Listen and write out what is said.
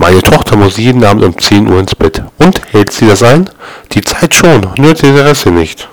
Meine Tochter muss jeden Abend um 10 Uhr ins Bett. Und, hält sie das ein? Die Zeit schon, nur die Interesse nicht.